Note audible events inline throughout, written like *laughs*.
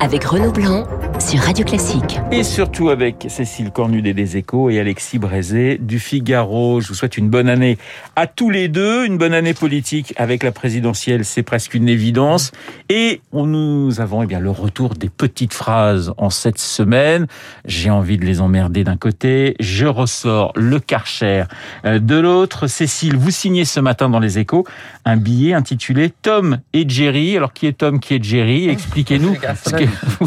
avec Renaud Blanc sur Radio Classique. Et surtout avec Cécile Cornudet des Échos et Alexis Brézé du Figaro. Je vous souhaite une bonne année à tous les deux, une bonne année politique avec la présidentielle, c'est presque une évidence. Et nous avons eh bien le retour des petites phrases en cette semaine. J'ai envie de les emmerder d'un côté, je ressors le Karcher euh, de l'autre. Cécile, vous signez ce matin dans les Échos un billet intitulé Tom et Jerry. Alors qui est Tom, qui est Jerry? Expliquez-nous.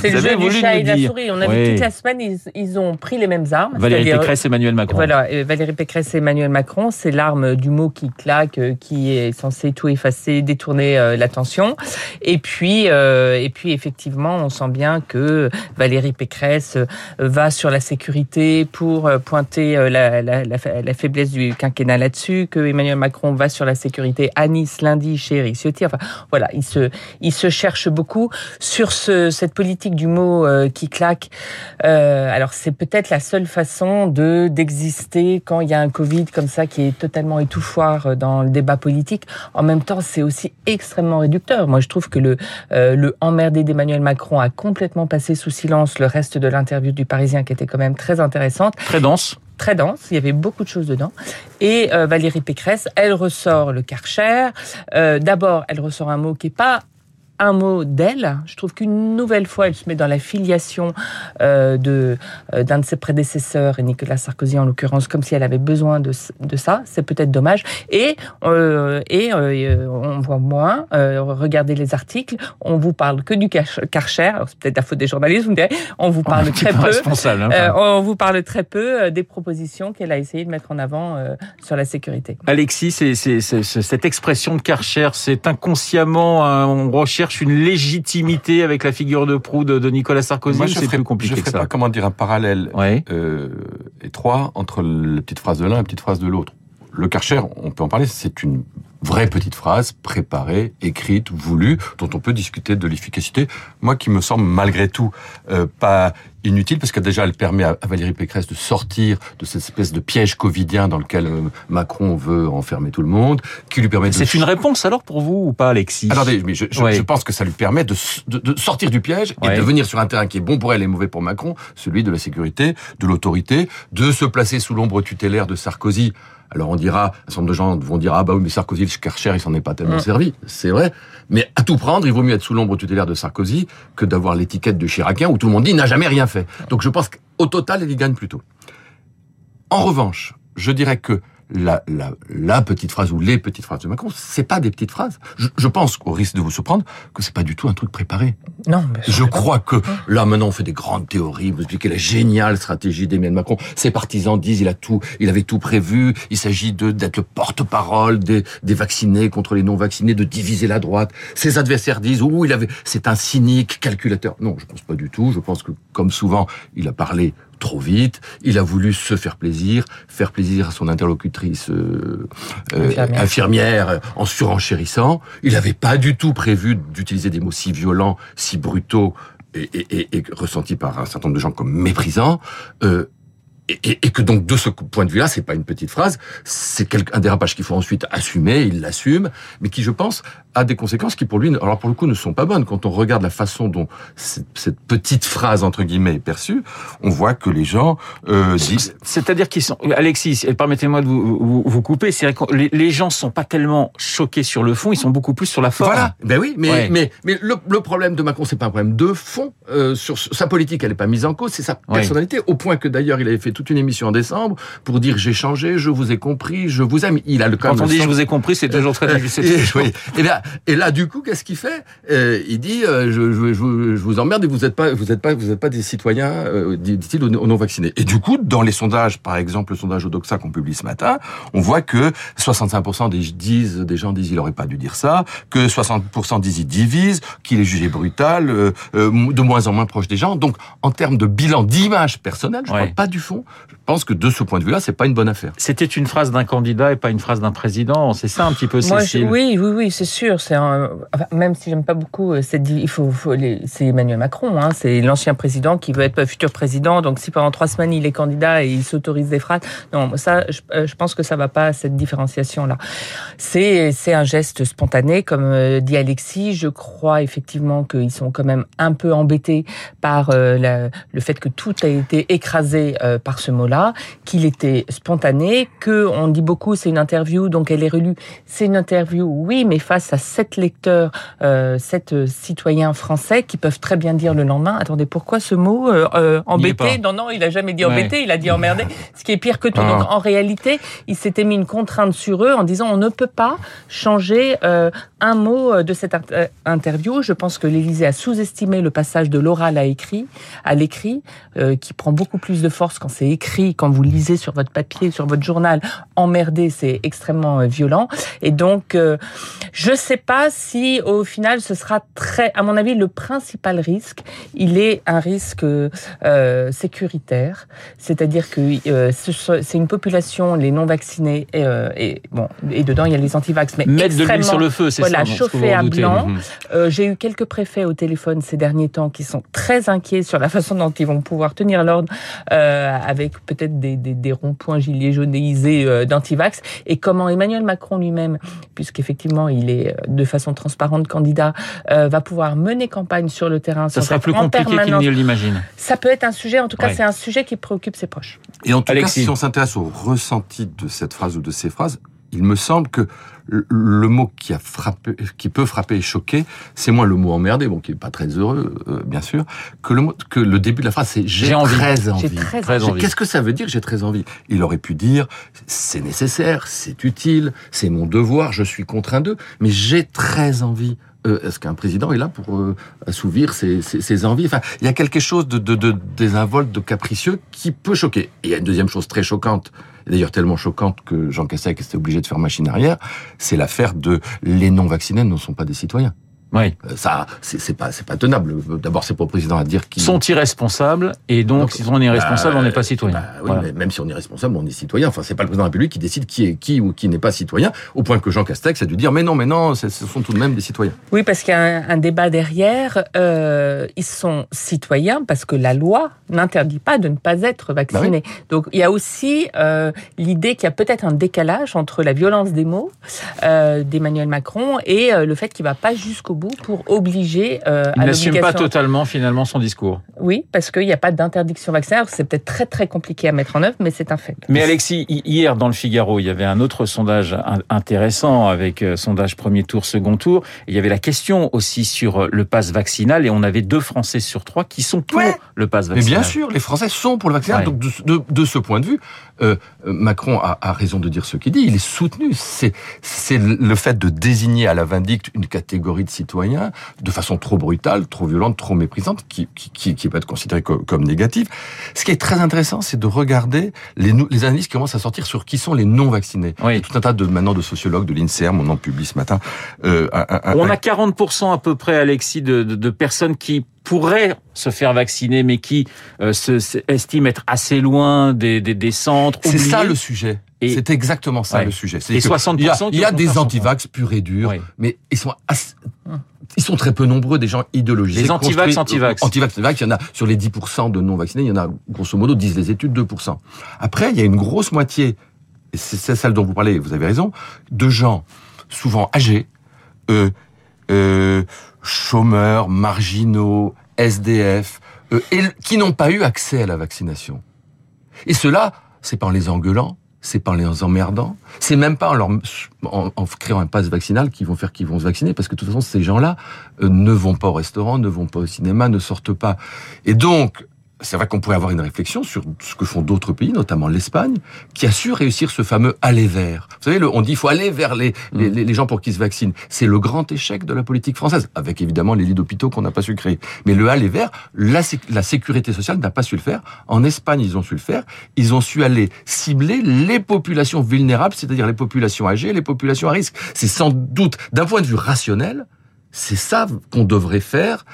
C'est le jeu du chat et la souris. On a vu toute la semaine, ils, ils, ont pris les mêmes armes. Valérie Pécresse et Emmanuel Macron. Voilà, Valérie Pécresse et Emmanuel Macron, c'est l'arme du mot qui claque, euh, qui est censé tout effacer, détourner euh, l'attention. Et puis, euh, et puis effectivement, on sent bien que Valérie Pécresse va sur la sécurité pour pointer la, la, la, la faiblesse du quinquennat là-dessus, que Emmanuel Macron va sur la sécurité à Nice lundi chez Eric Ciotti. Enfin, voilà, il se, il se cherche beaucoup sur ce, cette politique du mot qui claque. Euh, alors c'est peut-être la seule façon de d'exister quand il y a un Covid comme ça qui est totalement étouffoir dans le débat politique. En même temps, c'est aussi extrêmement réducteur. Moi, je trouve que le euh, le emmerdé d'Emmanuel Macron a complètement passé sous silence le reste de l'interview du Parisien qui était quand même très intéressante. Très dense très dense, il y avait beaucoup de choses dedans. Et euh, Valérie Pécresse, elle ressort le Karcher. Euh, D'abord, elle ressort un mot qui est pas un mot d'elle. Je trouve qu'une nouvelle fois, elle se met dans la filiation euh, de euh, d'un de ses prédécesseurs, et Nicolas Sarkozy en l'occurrence, comme si elle avait besoin de, de ça. C'est peut-être dommage. Et euh, et euh, on voit moins. Euh, regardez les articles. On vous parle que du Karcher. C'est peut-être la faute des journalistes. Vous me direz. On vous parle très peu. Hein, euh, on vous parle très peu des propositions qu'elle a essayé de mettre en avant sur la sécurité. Alexis, c'est cette expression de Karcher, c'est inconsciemment on recherche cherche une légitimité avec la figure de proue de, Nicolas Sarkozy Moi, c'est plus compliqué je que ça pas, comment dire, un parallèle ouais. euh, étroit entre la petite phrase de l'un et la petite phrase de l'autre. Le Karcher, on peut en parler, c'est une vraie petite phrase préparée, écrite, voulue, dont on peut discuter de l'efficacité. Moi, qui me semble malgré tout euh, pas inutile parce que déjà elle permet à Valérie Pécresse de sortir de cette espèce de piège covidien dans lequel euh, Macron veut enfermer tout le monde, qui lui permet. C'est une réponse alors pour vous ou pas, Alexis? Attendez, mais je, je, ouais. je, pense que ça lui permet de, de, de sortir du piège et de venir sur un terrain qui est bon pour elle et mauvais pour Macron, celui de la sécurité, de l'autorité, de se placer sous l'ombre tutélaire de Sarkozy. Alors on dira, un certain nombre de gens vont dire ah bah oui mais Sarkozy le Karcher il s'en est pas tellement mmh. servi, c'est vrai. Mais à tout prendre, il vaut mieux être sous l'ombre tutélaire de Sarkozy que d'avoir l'étiquette de Chiracien où tout le monde dit il n'a jamais rien fait. Donc je pense qu'au total, il y gagne plutôt. En revanche, je dirais que la, la, la, petite phrase ou les petites phrases de Macron, c'est pas des petites phrases. Je, je, pense, au risque de vous surprendre, que c'est pas du tout un truc préparé. Non. je crois que là maintenant on fait des grandes théories, vous expliquez la géniale stratégie d'Emmanuel Macron. Ses partisans disent il a tout, il avait tout prévu. Il s'agit de d'être le porte-parole des, des vaccinés contre les non-vaccinés, de diviser la droite. Ses adversaires disent oh il avait, c'est un cynique calculateur. Non, je pense pas du tout. Je pense que comme souvent il a parlé trop vite. Il a voulu se faire plaisir, faire plaisir à son interlocutrice euh, infirmière. infirmière en surenchérissant. Il n'avait pas du tout prévu d'utiliser des mots si violents, si brutaux et, et, et, et, ressentis par un certain nombre de gens comme méprisants. Euh, et, et, que donc de ce point de vue-là, c'est pas une petite phrase, c'est un dérapage qu'il faut ensuite assumer, il l'assume, mais qui, je pense, a des conséquences qui pour lui, alors pour le coup, ne sont pas bonnes. Quand on regarde la façon dont cette, petite phrase entre guillemets est perçue, on voit que les gens euh, disent. C'est-à-dire qu'ils sont, Alexis, permettez-moi de vous, vous, vous couper, c'est que les, les, gens sont pas tellement choqués sur le fond, ils sont beaucoup plus sur la forme. Voilà, ben oui, mais ouais. mais mais le, le, problème de Macron, c'est pas un problème de fond. Euh, sur sa politique, elle est pas mise en cause, c'est sa personnalité, ouais. au point que d'ailleurs il avait fait toute une émission en décembre pour dire j'ai changé, je vous ai compris, je vous aime. Il a le quand, quand on dit je vous ai compris, c'est toujours très *laughs* difficile. Et, oui. et, là, et là, du coup, qu'est-ce qu'il fait? Euh, Il dit euh, je, je, je, je, vous emmerde et vous n'êtes pas, vous êtes pas, vous êtes pas des citoyens, euh, dit-il aux, non vaccinés. Et du coup, dans les sondages, par exemple, le sondage Odoxa qu'on publie ce matin, on voit que 65% des disent, des gens disent il aurait pas dû dire ça, que 60% disent il divise, qu'il est jugé brutal, euh, de moins en moins proche des gens. Donc, en termes de bilan d'image personnelle, je ne ouais. parle pas du fond. Je pense que de ce point de vue-là, c'est pas une bonne affaire. C'était une phrase d'un candidat et pas une phrase d'un président. C'est ça un petit peu, Moi, Cécile? Je, oui, oui, oui, c'est sûr. Même si j'aime pas beaucoup euh, cette, il faut, c'est Emmanuel Macron, hein, c'est l'ancien président qui veut être futur président. Donc si pendant trois semaines il est candidat et il s'autorise des phrases, non, ça, je, euh, je, pense que ça va pas cette différenciation là. C'est un geste spontané, comme euh, dit Alexis. Je crois effectivement qu'ils sont quand même un peu embêtés par le fait que tout a été écrasé par ce mot-là, qu'il était spontané, que on dit beaucoup c'est une interview donc elle est relue. C'est une interview, oui, mais face à sept lecteurs, euh, sept citoyens français qui peuvent très bien dire le lendemain, attendez, pourquoi ce mot euh, euh embêté? Non, non, il a jamais dit embêté, il a dit emmerdé, ce qui est pire que tout. Donc ah. en réalité, il s'était mis une contrainte sur eux en disant on ne peut pas changer euh, un mot de cette euh, interview. Je pense que l'Élysée a sous-estimé le passage de l'oral à écrit, à l'écrit, euh, qui prend beaucoup plus de force quand c'est écrit, quand vous lisez sur votre papier, sur votre journal. Emmerdé, c'est extrêmement euh, violent. Et donc, euh, je sais pas si au final ce sera très, à mon avis, le principal risque, il est un risque euh, sécuritaire, c'est-à-dire que euh, c'est une population, les non vaccinés, et, et, bon, et dedans il y a les antivax, mais mettre de l'huile sur le feu, c'est voilà, chauffé à blanc. Mhm. J'ai eu quelques préfets au téléphone ces derniers temps qui sont très inquiets sur la façon dont ils vont pouvoir tenir l'ordre avec peut-être des, des, des ronds-points gilets jaunisés d'antivax et comment Emmanuel Macron lui-même, puisqu'effectivement il est euh, de façon transparente candidat, euh, va pouvoir mener campagne sur le terrain. Ça sera plus compliqué qu'il ne l'imagine. Ça peut être un sujet, en tout cas c'est un sujet qui préoccupe ses proches. Et en tout cas, si on s'intéresse au ressenti de cette phrase ou de ces phrases, il me semble que le mot qui a frappé, qui peut frapper et choquer, c'est moins le mot emmerdé, bon, qui est pas très heureux, euh, bien sûr, que le mot, que le début de la phrase, c'est j'ai très envie. Très envie. Qu'est-ce que ça veut dire J'ai très envie? Il aurait pu dire c'est nécessaire, c'est utile, c'est mon devoir, je suis contraint d'eux, mais j'ai très envie. Euh, Est-ce qu'un président est là pour euh, assouvir ses, ses, ses, envies? Enfin, il y a quelque chose de, de, de désinvolte, de capricieux qui peut choquer. Et il y a une deuxième chose très choquante d'ailleurs tellement choquante que Jean Castex était obligé de faire machine arrière, c'est l'affaire de les non-vaccinés ne sont pas des citoyens. Oui. Euh, ça, c'est pas, c'est pas tenable. D'abord, c'est pas au président à dire qu'ils sont irresponsables et donc, si on est irresponsable, bah, on n'est pas citoyen. Bah, oui, mais même si on est responsable, on est citoyen. Enfin, c'est pas le président de la République qui décide qui est qui ou qui n'est pas citoyen. Au point que Jean Castex a dû dire mais non, mais non, ce sont tout de même des citoyens. Oui, parce qu'il y a un, un débat derrière. Euh, ils sont citoyens parce que la loi n'interdit pas de ne pas être vacciné. Bah oui. Donc, il y a aussi euh, l'idée qu'il y a peut-être un décalage entre la violence des mots euh, d'Emmanuel Macron et euh, le fait qu'il va pas jusqu'au bout pour obliger euh, Il n'assume pas totalement finalement son discours. Oui, parce qu'il n'y a pas d'interdiction vaccinaire. C'est peut-être très très compliqué à mettre en œuvre, mais c'est un fait. Mais Alexis, hier dans le Figaro, il y avait un autre sondage intéressant avec euh, sondage premier tour, second tour. Il y avait la question aussi sur euh, le pass vaccinal et on avait deux Français sur trois qui sont pour ouais. le pass vaccinal. Mais bien sûr, les Français sont pour le vaccinal. Ouais. Donc de, de, de, ce point de vue, euh, Macron a, a, raison de dire ce qu'il dit. Il est soutenu. C'est c'est le fait de désigner à la vindicte une catégorie de citoyens de façon trop brutale, trop violente, trop méprisante, qui, qui, qui peut être considérée comme, comme négative. Ce qui est très intéressant, c'est de regarder les, les analyses qui commencent à sortir sur qui sont les non vaccinés. Oui. Tout un tas de maintenant de sociologues de l'Inserm, on en publie ce matin. Euh, on a 40% à peu près, Alexis, de, de, de personnes qui pourraient se faire vacciner, mais qui euh, se, estiment être assez loin des, des, des centres. C'est ça le sujet. C'est exactement ça ouais. le sujet. Et 60% il y a, il y a des antivax purs et durs, oui. mais ils sont assez, ils sont très peu nombreux, des gens idéologisés. Les antivax, antivax. Antivax, antivax, il y en a sur les 10% de non-vaccinés, il y en a, grosso modo, disent les études, 2%. Après, il y a une grosse moitié, et c'est celle dont vous parlez, vous avez raison, de gens souvent âgés, euh, euh, chômeurs, marginaux, SDF, euh, et qui n'ont pas eu accès à la vaccination. Et cela, c'est pas en les engueulant, c'est pas en les emmerdant, c'est même pas en, leur, en, en créant un passe vaccinal qu'ils vont faire qu'ils vont se vacciner, parce que de toute façon, ces gens-là euh, ne vont pas au restaurant, ne vont pas au cinéma, ne sortent pas. Et donc, c'est vrai qu'on pourrait avoir une réflexion sur ce que font d'autres pays, notamment l'Espagne, qui a su réussir ce fameux aller vers. Vous savez, on dit il faut aller vers les, mmh. les, les, gens pour qu'ils se vaccinent. C'est le grand échec de la politique française, avec évidemment les lits d'hôpitaux qu'on n'a pas su créer. Mais le aller vers, la, la sécurité sociale n'a pas su le faire. En Espagne, ils ont su le faire. Ils ont su aller cibler les populations vulnérables, c'est-à-dire les populations âgées, les populations à risque. C'est sans doute, d'un point de vue rationnel, c'est ça qu'on devrait faire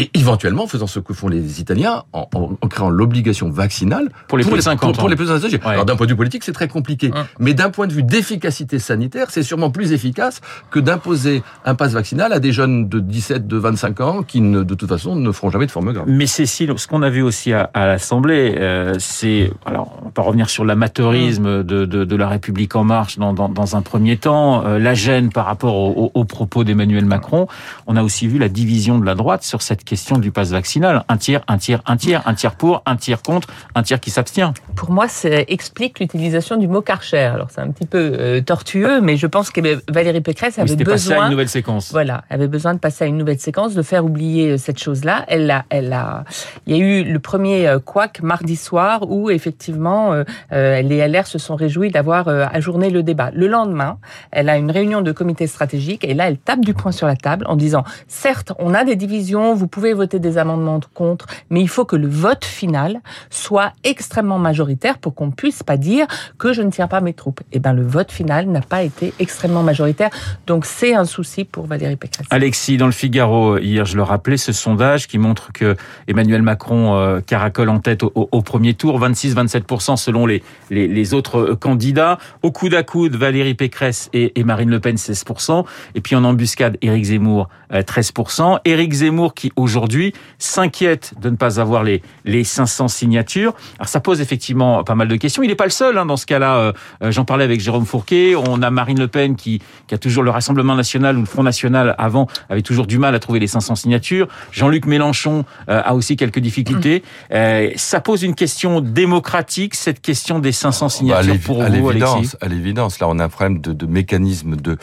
et éventuellement faisant ce que font les Italiens en, en- en créant l'obligation vaccinale Pour les plus de 50 pour, pour ans. les plus âgés. Ouais. Alors d'un point de vue politique, c'est très compliqué, Ouais. mais d'un point de vue d'efficacité sanitaire, c'est sûrement plus efficace que d'imposer un pass vaccinal à des jeunes de 17, de 25 ans qui ne, de toute façon ne feront jamais de forme grave. Mais Cécile, ce qu'on a vu aussi à, à l'Assemblée, euh, c'est, alors on peut revenir sur l'amateurisme de, de, de la République en marche dans, dans, dans un premier temps, euh, la gêne par rapport au- au- aux propos d'Emmanuel Macron. On a aussi vu la division de la droite sur cette question du pass vaccinal. Un tiers, un tiers, un tiers, un tiers pour, un tiers contre, un tiers qui s'abstient. Pour moi, ça explique l'utilisation du mot Karcher. Alors c'est un petit peu euh, tortueux, mais je pense que Valérie Pécresse Oui, avait passé à besoin une nouvelle séquence. Voilà, elle avait besoin de passer à une nouvelle séquence, de faire oublier euh, cette chose-là. Elle a, elle a, il y a eu le premier euh, couac mardi soir où effectivement euh, euh, les LR se sont réjouis d'avoir euh, ajourné le débat. Le lendemain, elle a une réunion de comité stratégique et là elle tape du poing sur la table en disant certes on a des divisions, vous pouvez voter des amendements contre, mais il faut que le vote final soit extrêmement majoritaire pour qu'on puisse pas dire que je ne tiens pas mes troupes. Et ben le vote final n'a pas été extrêmement majoritaire, donc c'est un souci pour Valérie Pécresse. Alexis, dans le Figaro, hier, je le rappelais, ce sondage qui montre que Emmanuel Macron euh, caracole en tête au, au- premier tour, 26-27% selon les, les, les autres euh, candidats. Au coude à coude, Valérie Pécresse et, et Marine Le Pen, 16%. Et puis en embuscade, Éric Zemmour, euh, 13%. Éric Zemmour qui, aujourd'hui, s'inquiète de ne pas avoir les, les 500 signatures. Alors ça pose effectivement pas mal de questions. Il n'est pas le seul hein, dans ce cas-là. Euh, euh, J'en parlais avec Jérôme Fourquet. On a Marine Le Pen qui, qui a toujours le Rassemblement national ou le Front national avant avait toujours du mal à trouver les 500 signatures. Jean-Luc Mélenchon euh, a aussi quelques difficultés. *clears throat* Euh, ça pose une question démocratique, cette question des 500 Bah, signatures pour à vous, Alexis? à l'évidence, là, on a un problème de, de mécanisme de,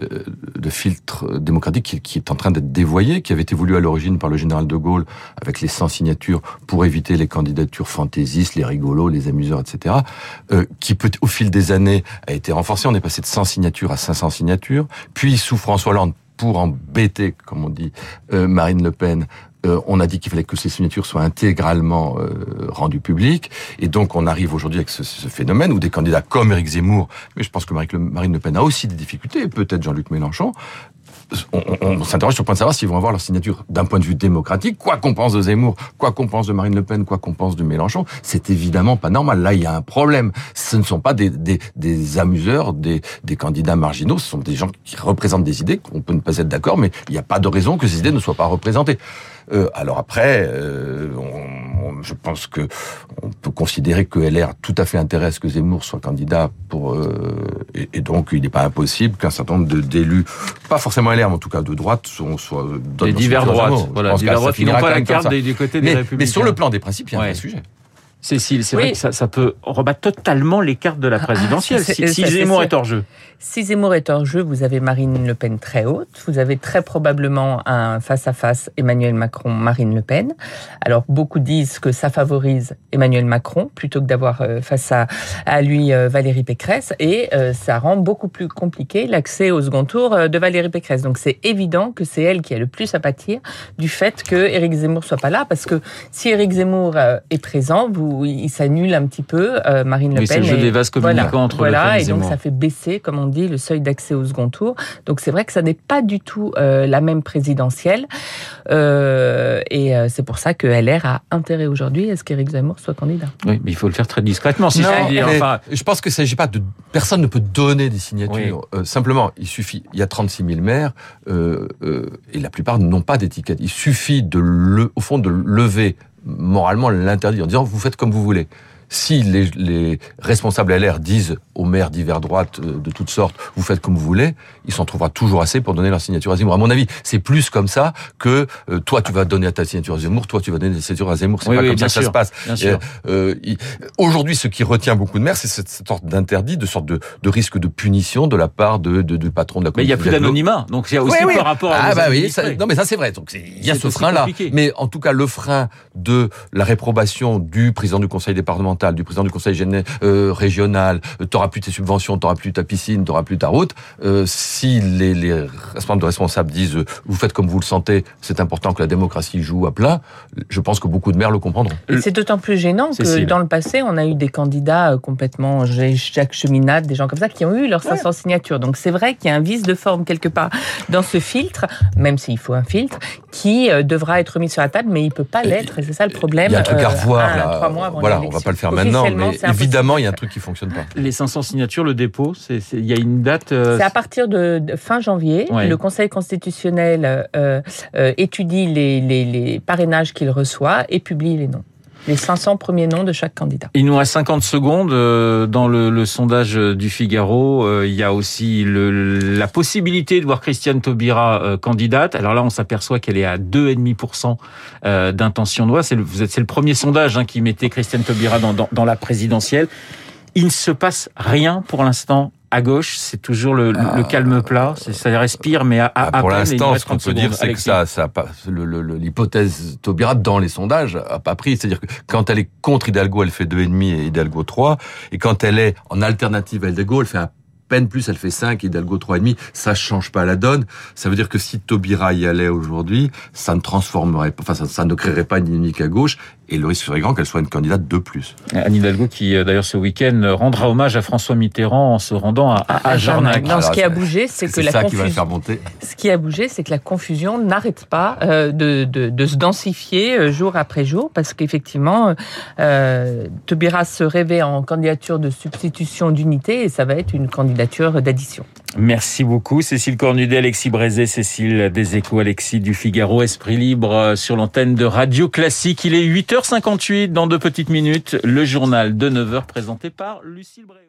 de filtre démocratique qui, qui est en train d'être dévoyé, qui avait été voulu à l'origine par le général de Gaulle avec les 100 signatures pour éviter les candidatures fantaisistes, les rigolos, les amuseurs, etc. euh, qui peut, au fil des années, a été renforcé. On est passé de 100 signatures à 500 signatures. Puis, sous François Hollande, pour embêter, comme on dit, euh, Marine Le Pen, euh, on a dit qu'il fallait que ces signatures soient intégralement rendues publiques. Et donc, on arrive aujourd'hui avec ce, ce phénomène où des candidats comme Éric Zemmour, mais je pense que Marine Le, Pen a aussi des difficultés, peut-être Jean-Luc Mélenchon, on, on- on s'interroge sur le point de savoir s'ils vont avoir leur signature d'un point de vue démocratique. Quoi qu'on pense de Zemmour, quoi qu'on pense de Marine Le Pen, quoi qu'on pense de Mélenchon, c'est évidemment pas normal. Là, il y a un problème. Ce ne sont pas des, des, des amuseurs, des, des candidats marginaux, ce sont des gens qui représentent des idées, qu'on peut ne pas être d'accord, mais il n'y a pas de raison que ces idées ne soient pas représentées. Euh, alors après, euh, on- on- je pense que on peut considérer que LR a tout à fait intérêt à ce que Zemmour soit candidat pour euh, et, et donc il n'est pas impossible qu'un certain nombre d'élus, pas forcément LR, mais en tout cas de droite, sont, soient donnent Les divers droites. Voilà, divers droites qui n'ont pas la carte du côté des mais, républicains. mais sur le plan des principes, il y a un vrai sujet. Cécile, c'est Oui. vrai que ça, ça peut rebattre totalement les cartes de la présidentielle c'est- si, si Zemmour est hors jeu. Si Zemmour est hors jeu, vous avez Marine Le Pen très haute. Vous avez très probablement un face-à-face Emmanuel Macron-Marine Le Pen. Alors, beaucoup disent que ça favorise Emmanuel Macron plutôt que d'avoir euh, face à, à lui euh, Valérie Pécresse. Et euh, ça rend beaucoup plus compliqué l'accès au second tour de Valérie Pécresse. Donc, c'est évident que c'est elle qui a le plus à pâtir du fait que Éric Zemmour soit pas là. Parce que si Éric Zemmour est présent, vous, il s'annule un petit peu. euh, Marine Le Oui, c'est Pen le jeu des vases communicants voilà, entre Le voilà, Pen et et donc ça fait baisser, comme on dit, le seuil d'accès au second tour. Donc c'est vrai que ça n'est pas du tout euh, la même présidentielle. Euh, et euh, c'est pour ça que LR a intérêt aujourd'hui à ce qu'Éric Zemmour soit candidat. Oui, mais il faut le faire très discrètement, si je Non, puis dire. mais Enfin, je pense que ça s'agit pas de personne ne peut donner des signatures. Euh, simplement, il suffit. Il y a 36 000 maires euh, euh, et la plupart n'ont pas d'étiquette. Il suffit de le, au fond, de lever moralement l'interdit en disant vous faites comme vous voulez. Si les, les responsables LR disent aux maires divers droites euh, de toutes sortes, vous faites comme vous voulez, il s'en trouvera toujours assez pour donner leur signature à Zemmour. À mon avis, c'est plus comme ça que euh, toi tu vas donner ta signature à Zemmour, toi tu vas donner ta signature à Zemmour. C'est Oui, pas oui, comme ça que ça se passe. Euh, il- Aujourd'hui, ce qui retient beaucoup de maires, c'est cette sorte d'interdit, de sorte de, de risque de punition de la part de, de- du patron de la mais il n'y a plus d'anonymat, donc il y a aussi Oui, par rapport à Ah bah oui, ça- non mais ça c'est vrai. Donc c'est- il y a ce aussi frein-là. compliqué. Mais en tout cas, le frein de la réprobation du président du conseil départemental départemental, du président du conseil euh, régional, euh, t'auras plus tes subventions, t'auras plus ta piscine, t'auras plus ta route. Euh, si les, les responsables de responsables disent euh, vous faites comme vous le sentez, c'est important que la démocratie joue à plein, je pense que beaucoup de maires le comprendront. C'est d'autant plus gênant que Cécile. dans le passé, on a eu des candidats euh, complètement Jacques Cheminade, des gens comme ça, qui ont eu leurs 500 signatures. Donc c'est vrai qu'il y a un vice de forme quelque part dans ce filtre, même s'il faut un filtre, qui euh, devra être mis sur la table, mais il peut pas l'être, et c'est ça le problème. Il y a un truc à revoir là. trois mois avant voilà, on va pas le faire maintenant, mais évidemment, de il y a un truc qui fonctionne pas. Les 500 signatures, le dépôt, il y a une date. euh, C'est à partir de, de fin janvier, Ouais. le Conseil constitutionnel euh, euh, étudie les, les- les parrainages qu'il reçoit et publie les noms. Les 500 premiers noms de chaque candidat. Il nous reste 50 secondes. euh, Dans le, le sondage du Figaro, euh, il y a aussi le, la possibilité de voir Christiane Taubira euh, candidate. Alors là, on s'aperçoit qu'elle est à 2,5% euh, d'intention de voix. C'est le, le premier sondage hein, qui mettait Christiane Taubira dans, dans, dans la présidentielle. Il ne se passe rien pour l'instant à gauche. C'est toujours le, le calme plat. Ça respire, mais à, à, Ah, pour à nous l'instant, ce qu'on 30 peut dire, c'est que ça, ça l'hypothèse Taubira dans les sondages a pas pris. C'est-à-dire que quand elle est contre Hidalgo, elle fait 2,5 et Hidalgo 3. Et quand elle est en alternative à Hidalgo, elle fait à peine plus, elle fait 5, Hidalgo 3,5. Ça change pas la donne. Ça veut dire que si Taubira y allait aujourd'hui, ça ne transformerait pas, enfin, ça, ça ne créerait pas une dynamique à gauche. Et le risque serait grand qu'elle soit une candidate de plus. Anne Hidalgo qui, euh, d'ailleurs, ce week-end, euh, rendra hommage à François Mitterrand en se rendant à, à, à Jarnac. Non, ce qui a bougé, c'est que C'est la ça qui va le confusion. faire monter. Ce qui a bougé, c'est que la confusion n'arrête pas euh, de, de, de se densifier jour après jour, parce qu'effectivement, euh, euh, Taubira se rêvait en candidature de substitution d'unité, et ça va être une candidature d'addition. Merci beaucoup, Cécile Cornudet, Alexis Brézé, Cécile des Alexis du Figaro, Esprit Libre euh, sur l'antenne de Radio Classique. Il est 8h58 dans deux petites minutes, le journal de 9h présenté par Lucille Bréau.